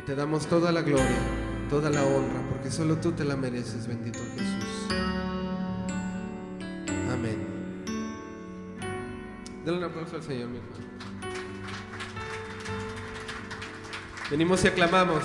Y te damos toda la gloria, toda la honra, porque solo tú te la mereces, bendito Jesús. Amén. Dale un aplauso al Señor, mi hermano. Venimos y aclamamos.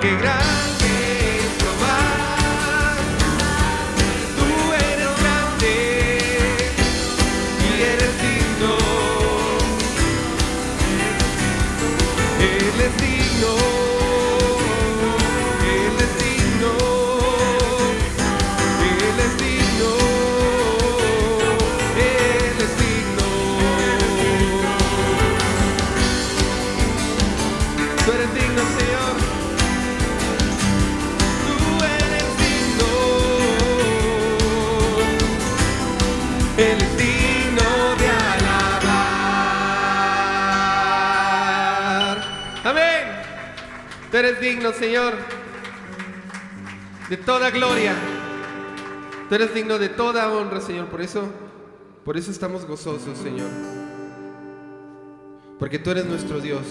qué gran Tú eres digno, Señor, de toda gloria. Tú eres digno de toda honra, Señor. Por eso, por eso estamos gozosos, Señor. Porque tú eres nuestro Dios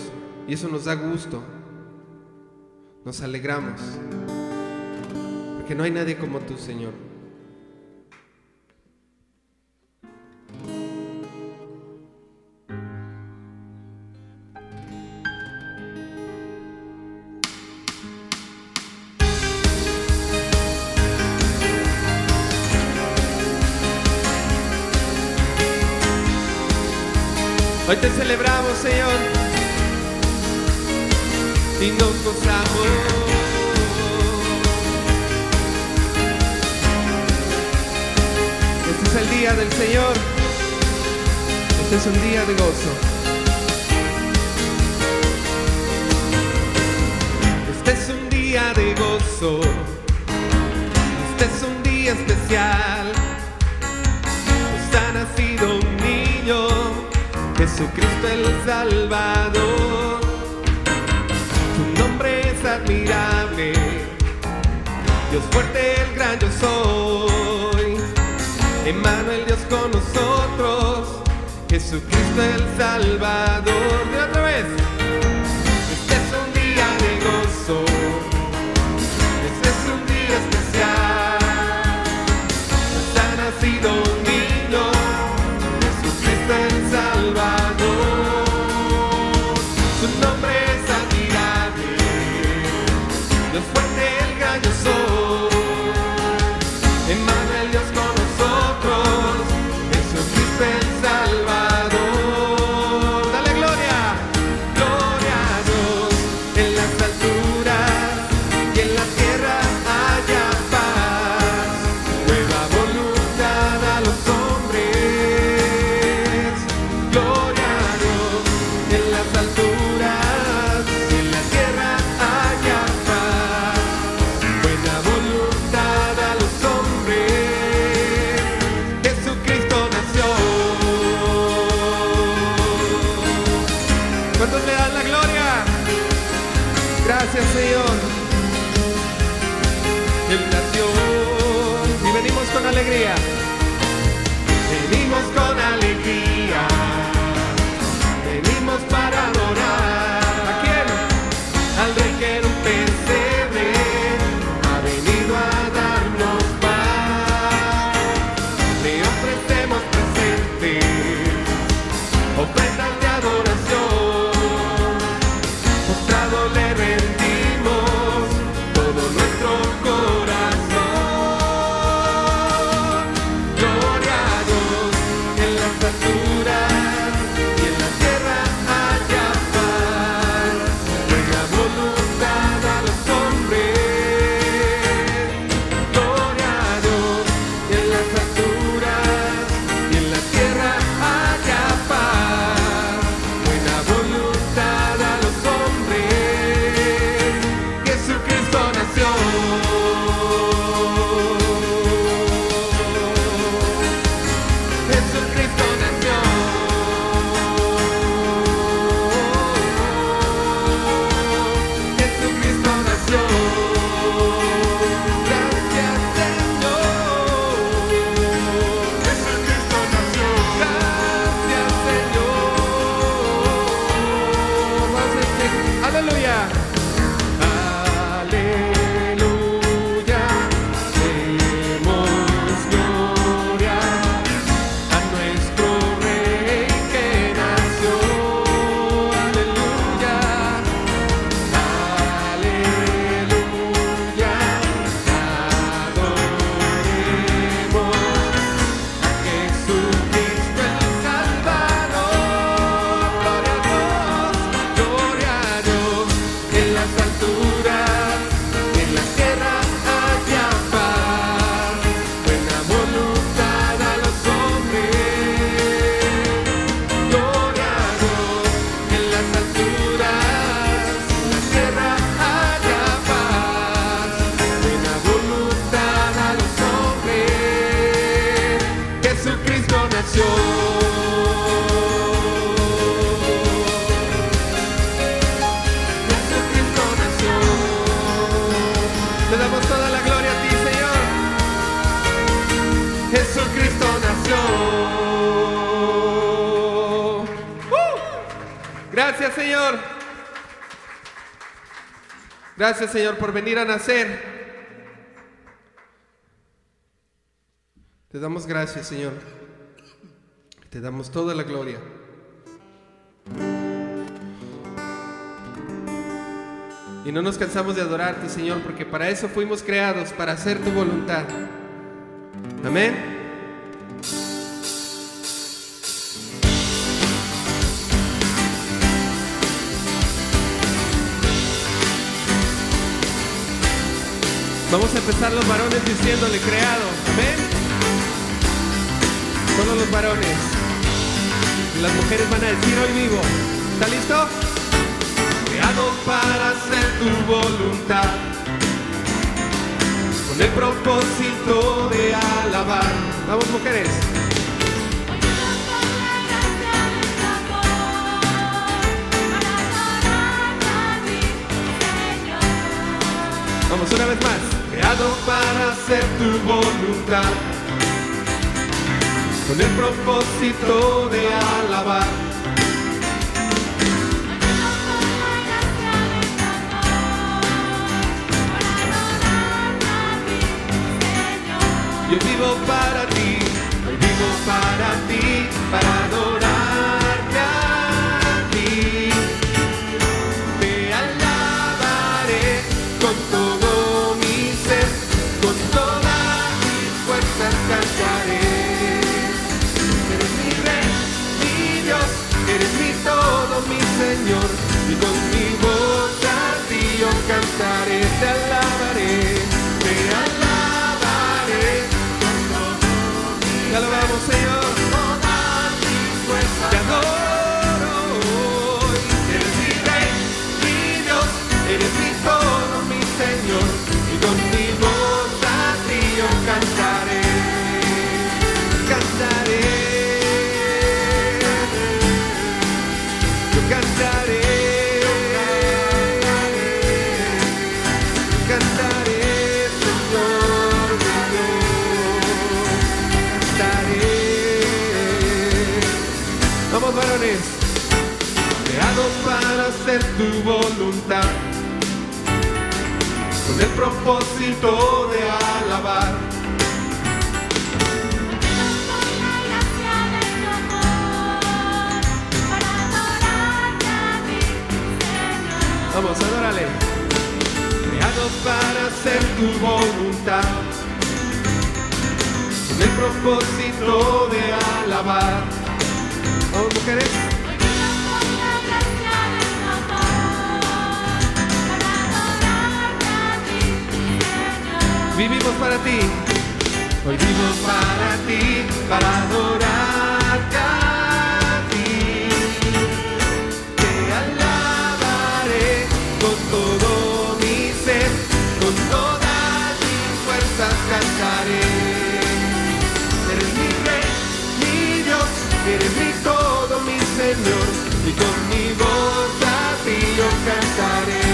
y eso nos da gusto. Nos alegramos. Porque no hay nadie como tú, Señor. Hoy te celebramos, Señor. Y nos gozamos. Este es el día del Señor. Este es un día de gozo. Este es un día de gozo. Este es un día especial. Jesucristo el Salvador. Tu nombre es admirable, Dios fuerte, el gran yo soy. Emmanuel, Dios con nosotros, Jesucristo el Salvador. De otra vez. Gracias Señor por venir a nacer. Te damos gracias Señor. Te damos toda la gloria. Y no nos cansamos de adorarte, Señor, porque para eso fuimos creados, para hacer tu voluntad. Amén. Vamos a empezar los varones diciéndole creado. Amén. Todos los varones. Las mujeres van a decir hoy vivo. ¿Está listo? Creado para hacer tu voluntad. Con el propósito de alabar. Vamos mujeres. Vamos una vez más. Para hacer tu voluntad. Con el propósito de alabar. Yo vivo para ti, yo vivo para ti, para adorarte para hacer tu voluntad con el propósito de alabar. Vamos, mujeres. Vivimos para ti. Hoy vivo para ti, para adorarte a ti. Te alabaré con todo eres mi todo, mi Señor, y con mi voz a ti yo cantaré.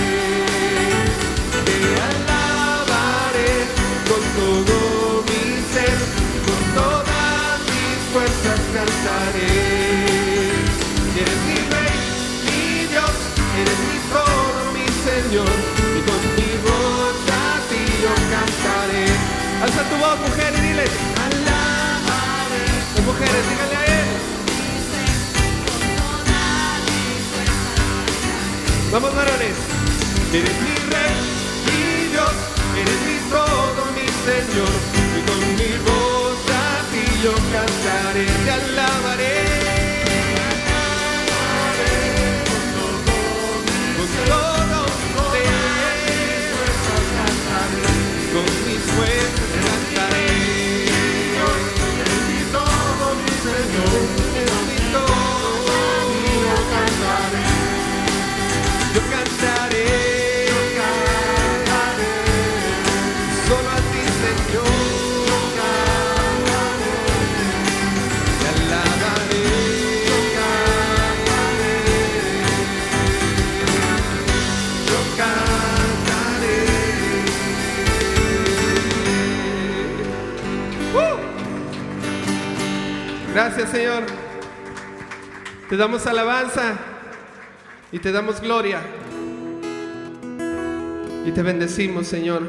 Vamos, varones. Gracias Señor, te damos alabanza y te damos gloria. Y te bendecimos, Señor.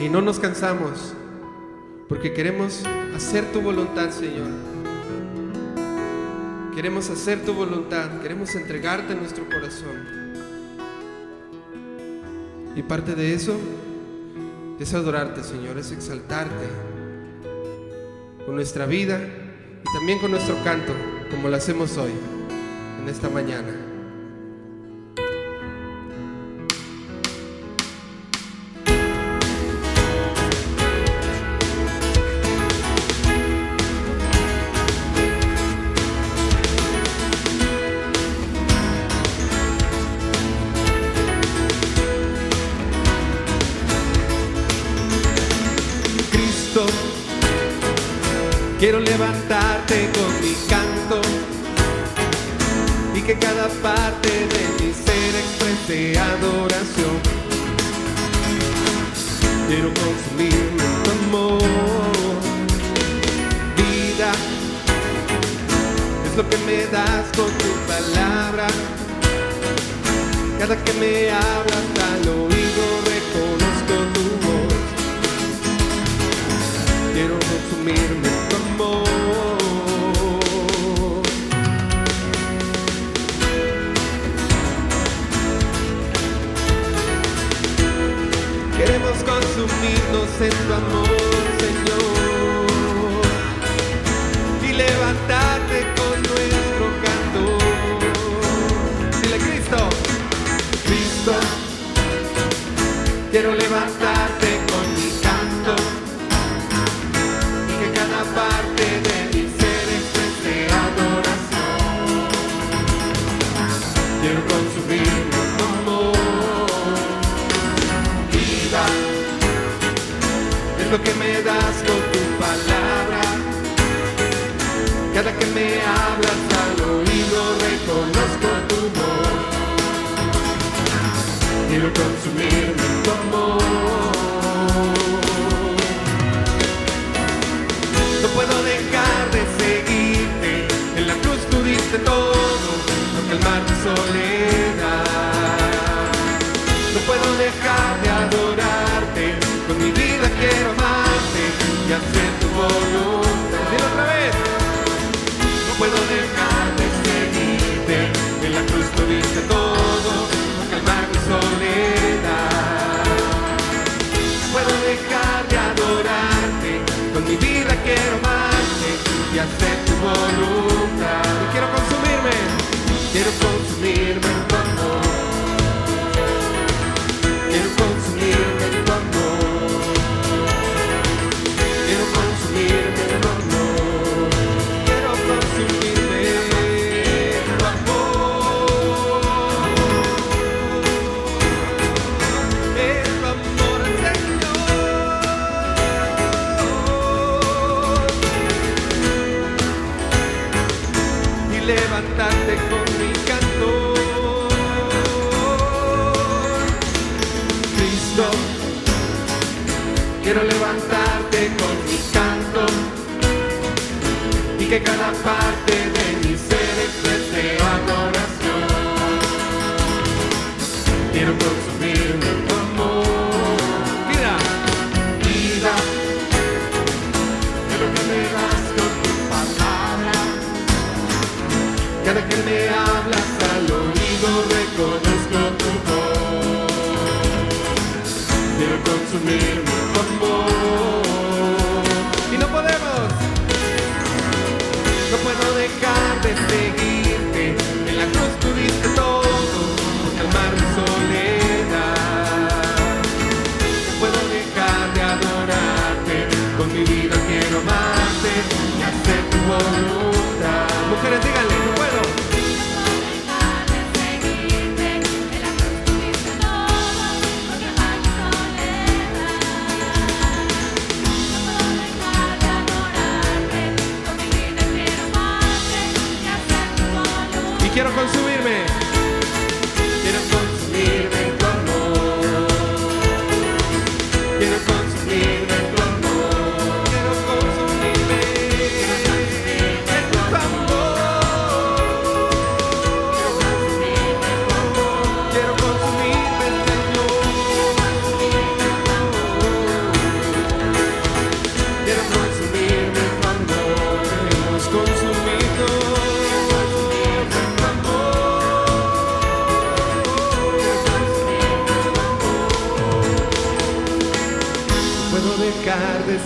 Y no nos cansamos, porque queremos hacer tu voluntad, Señor. Queremos hacer tu voluntad, queremos entregarte nuestro corazón. Y parte de eso es adorarte, Señor, es exaltarte con nuestra vida también con nuestro canto, como lo hacemos hoy, en esta mañana. en tu amor. afeta o valor. paz.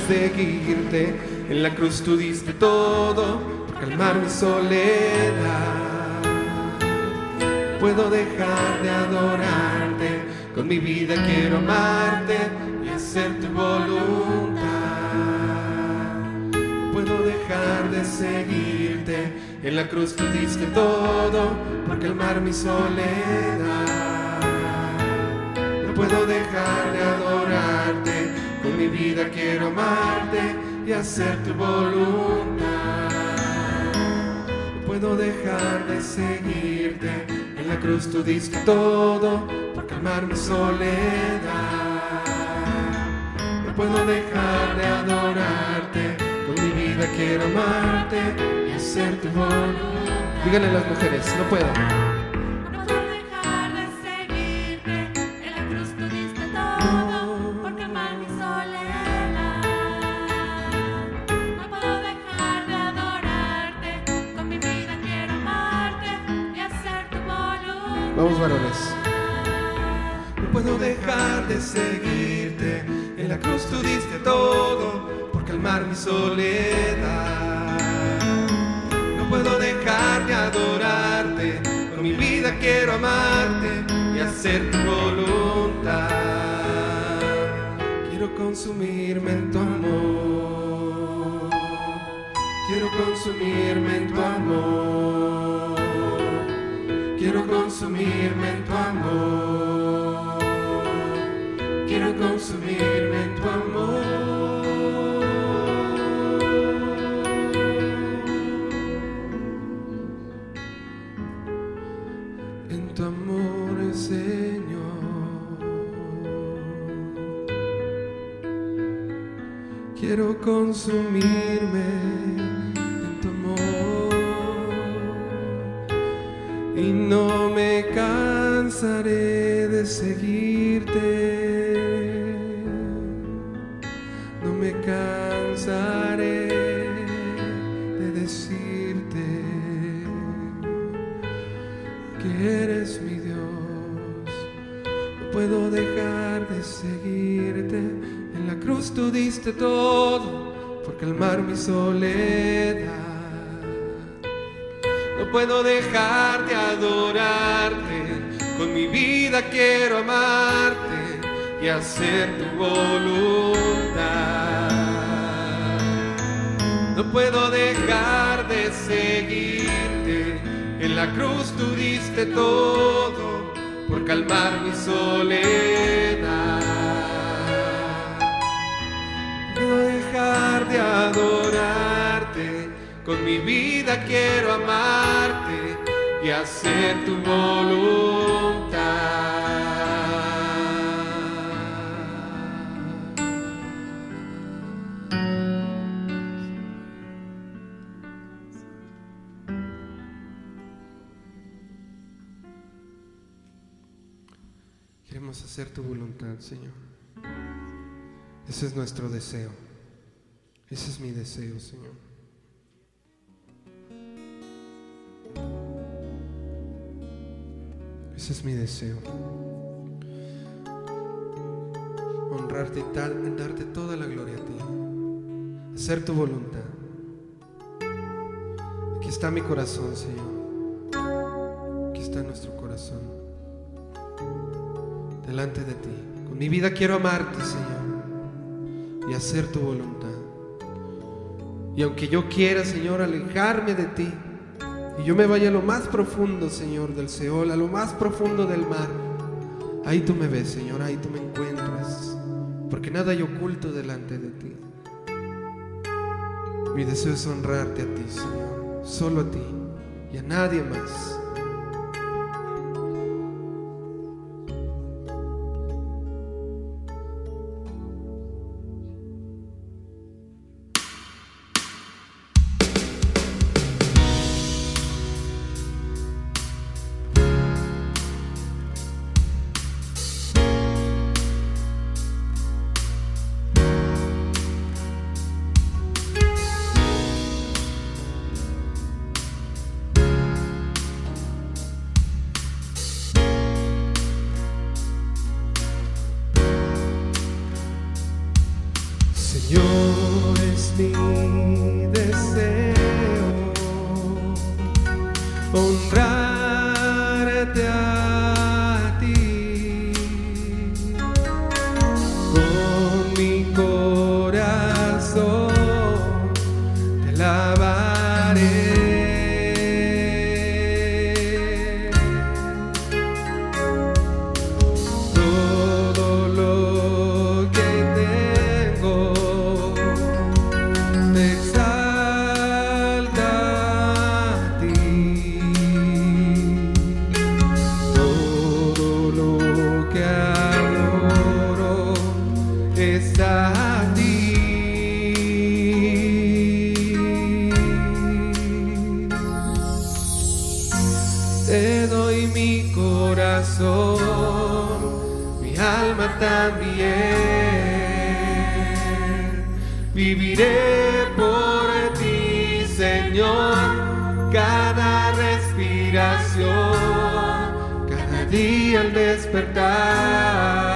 seguirte. En la cruz tú diste todo para calmar mi soledad. No puedo dejar de adorarte, con mi vida quiero amarte y hacer tu voluntad. No puedo dejar de seguirte, en la cruz tú diste todo para calmar mi soledad. No puedo dejar de adorarte mi vida quiero amarte y hacer tu voluntad. No puedo dejar de seguirte, en la cruz tú diste todo por calmar mi soledad. No puedo dejar de adorarte, con mi vida quiero amarte y hacer tu voluntad. Díganle a las mujeres, no puedo. Vamos varones. No puedo dejar de seguirte. En la cruz tú diste todo por calmar mi soledad. No puedo dejar de adorarte. Con mi vida quiero amarte y hacer tu voluntad. Quiero consumirme en tu amor. Quiero consumirme en tu amor. Quiero consumirme en tu amor. Quiero consumirme en tu amor. En tu amor, Señor. Quiero consumirme seguirte. No me cansaré de decirte que eres mi Dios. No puedo dejar de seguirte. En la cruz tú diste todo por calmar mi soledad. No puedo dejar de adorarte. Con mi vida quiero amarte y hacer tu voluntad. No puedo dejar de seguirte. En la cruz tú diste todo por calmar mi soledad. No dejar de adorarte. Con mi vida quiero amarte y hacer tu voluntad. Hacer tu voluntad, Señor. Ese es nuestro deseo. Ese es mi deseo, Señor. Ese es mi deseo. Honrarte y darte toda la gloria a ti. Hacer tu voluntad. Aquí está mi corazón, Señor. Aquí está nuestro corazón. Delante de ti. Con mi vida quiero amarte, Señor. Y hacer tu voluntad. Y aunque yo quiera, Señor, alejarme de ti, y yo me vaya a lo más profundo, Señor, del Seol, a lo más profundo del mar, ahí tú me ves, Señor, ahí tú me encuentras, porque nada hay oculto delante de ti. Mi deseo es honrarte a ti, Señor, solo a ti y a nadie más. Viviré por ti, Señor, cada respiración, cada día al despertar.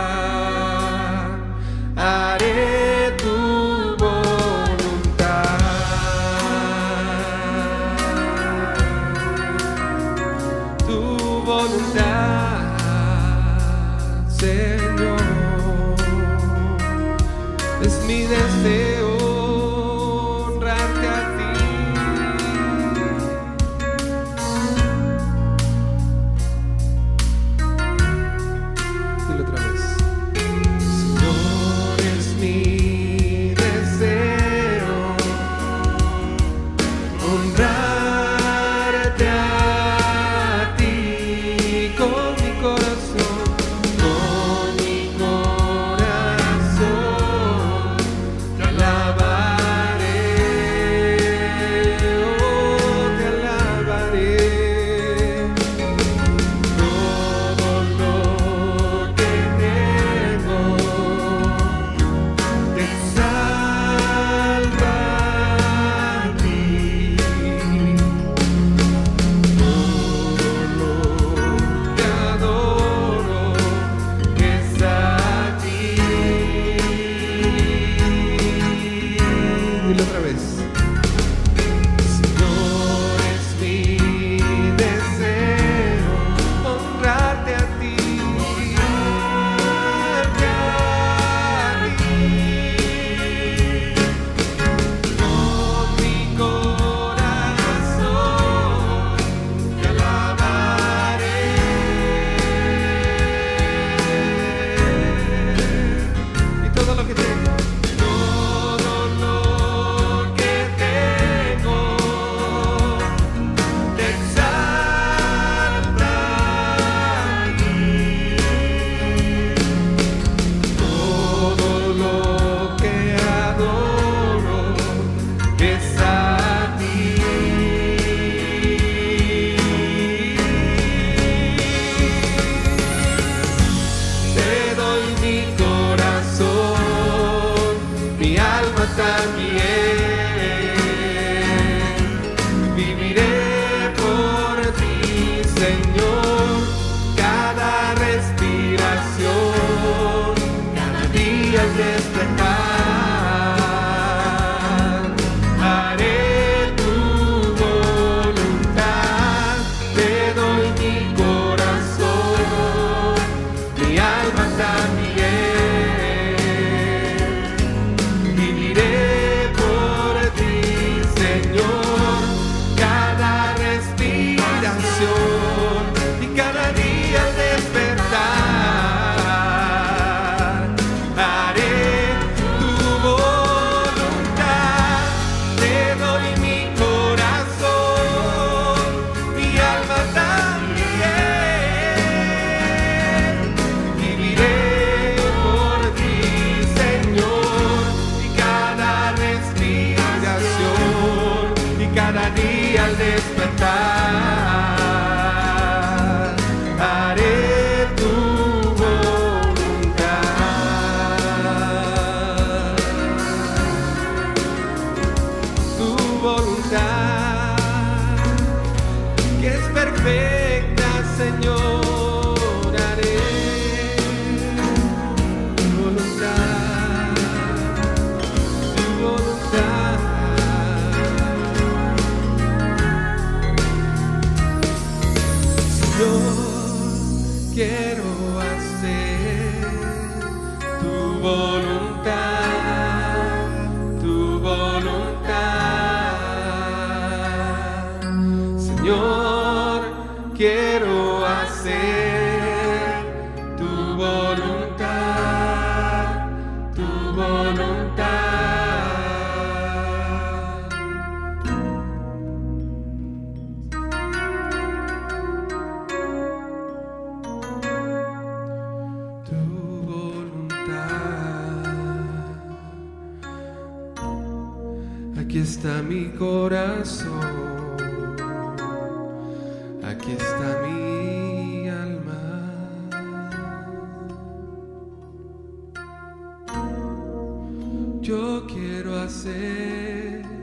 time Yo quiero hacer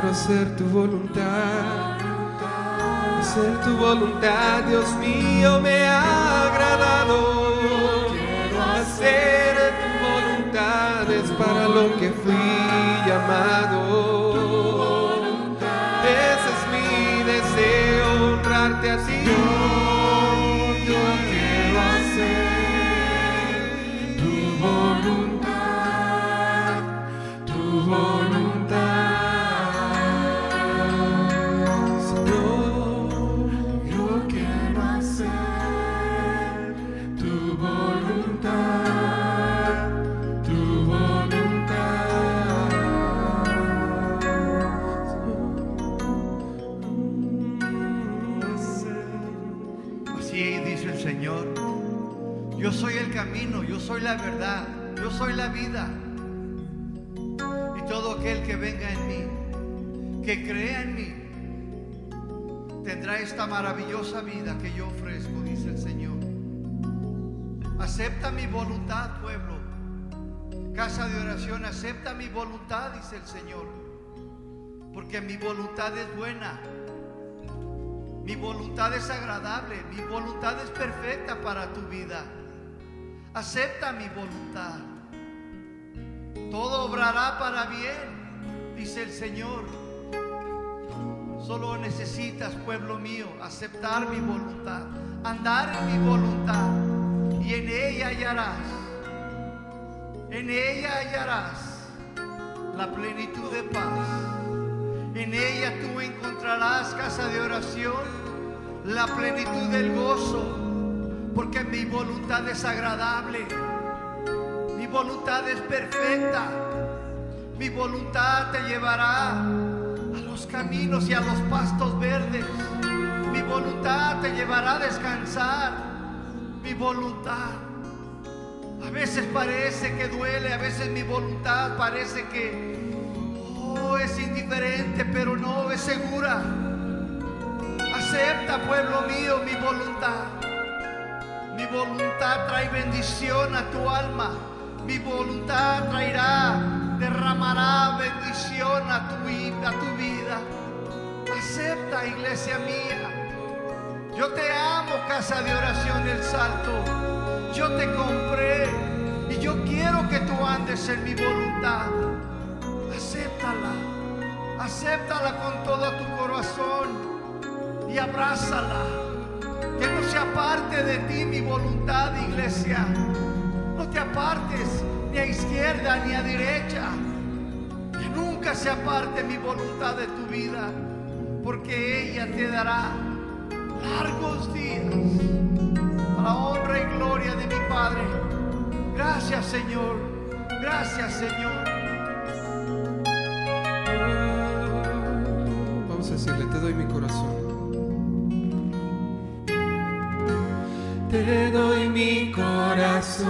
quiero hacer tu voluntad. Hacer tu voluntad, Dios mío, me ha agradado. Quiero hacer tu voluntad, es para lo que fui llamado. Soy la vida. Y todo aquel que venga en mí, que crea en mí, tendrá esta maravillosa vida que yo ofrezco, dice el Señor. Acepta mi voluntad, pueblo. Casa de oración, acepta mi voluntad, dice el Señor. Porque mi voluntad es buena. Mi voluntad es agradable, mi voluntad es perfecta para tu vida. Acepta mi voluntad. Todo obrará para bien, dice el Señor. Solo necesitas, pueblo mío, aceptar mi voluntad, andar en mi voluntad y en ella hallarás, en ella hallarás la plenitud de paz. En ella tú encontrarás casa de oración, la plenitud del gozo, porque mi voluntad es agradable, voluntad es perfecta, mi voluntad te llevará a los caminos y a los pastos verdes, mi voluntad te llevará a descansar, mi voluntad. A veces parece que duele, a veces mi voluntad parece que oh, es indiferente, pero no es segura. Acepta, pueblo mío, mi voluntad. Mi voluntad trae bendición a tu alma. Mi voluntad traerá, derramará bendición a tu, a tu vida. Acepta, iglesia mía. Yo te amo, casa de oración El Salto. Yo te compré y yo quiero que tú andes en mi voluntad. Acéptala, acéptala con todo tu corazón y abrázala. Que no se aparte de ti mi voluntad, iglesia. No te apartes ni a izquierda ni a derecha. Que nunca se aparte mi voluntad de tu vida, porque ella te dará largos días para honra y gloria de mi Padre. Gracias, Señor. Gracias, Señor. Vamos a decirle, te doy mi corazón. Te doy mi corazón,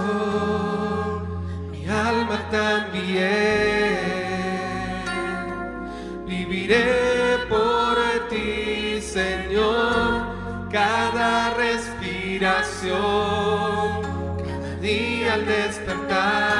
alma también. Viviré por ti, Señor, cada respiración, cada día al despertar.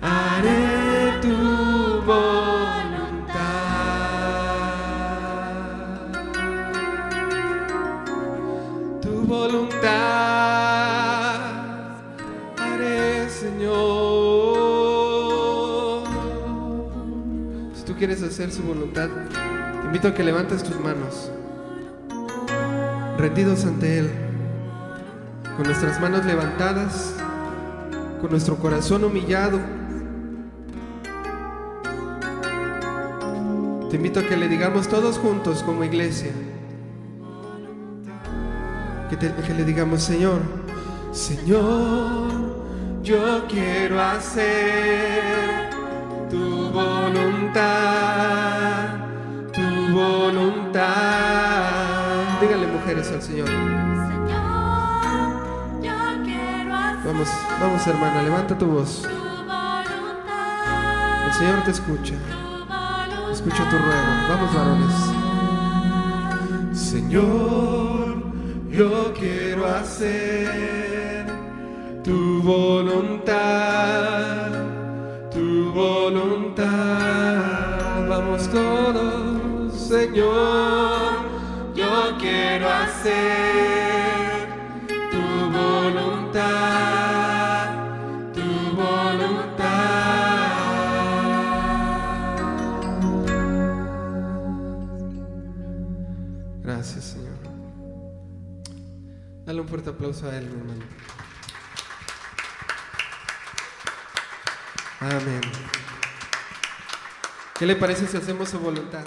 Haré tu voluntad. Tu voluntad haré, Señor. Si tú quieres hacer su voluntad, te invito a que levantes tus manos, rendidos ante Él, con nuestras manos levantadas, con nuestro corazón humillado. Te invito a que le digamos todos juntos como iglesia. Que, te- que le digamos, Señor, Señor, yo quiero hacer tu voluntad, tu voluntad. Díganle mujeres al Señor. Vamos, hermana, levanta tu voz. El Señor te escucha. Escucha tu ruego. Vamos varones. Señor, yo quiero hacer tu voluntad, tu voluntad. Vamos todos, Señor, yo quiero hacer un fuerte aplauso a Él, mi hermano. Amén. ¿Qué le parece si hacemos su voluntad?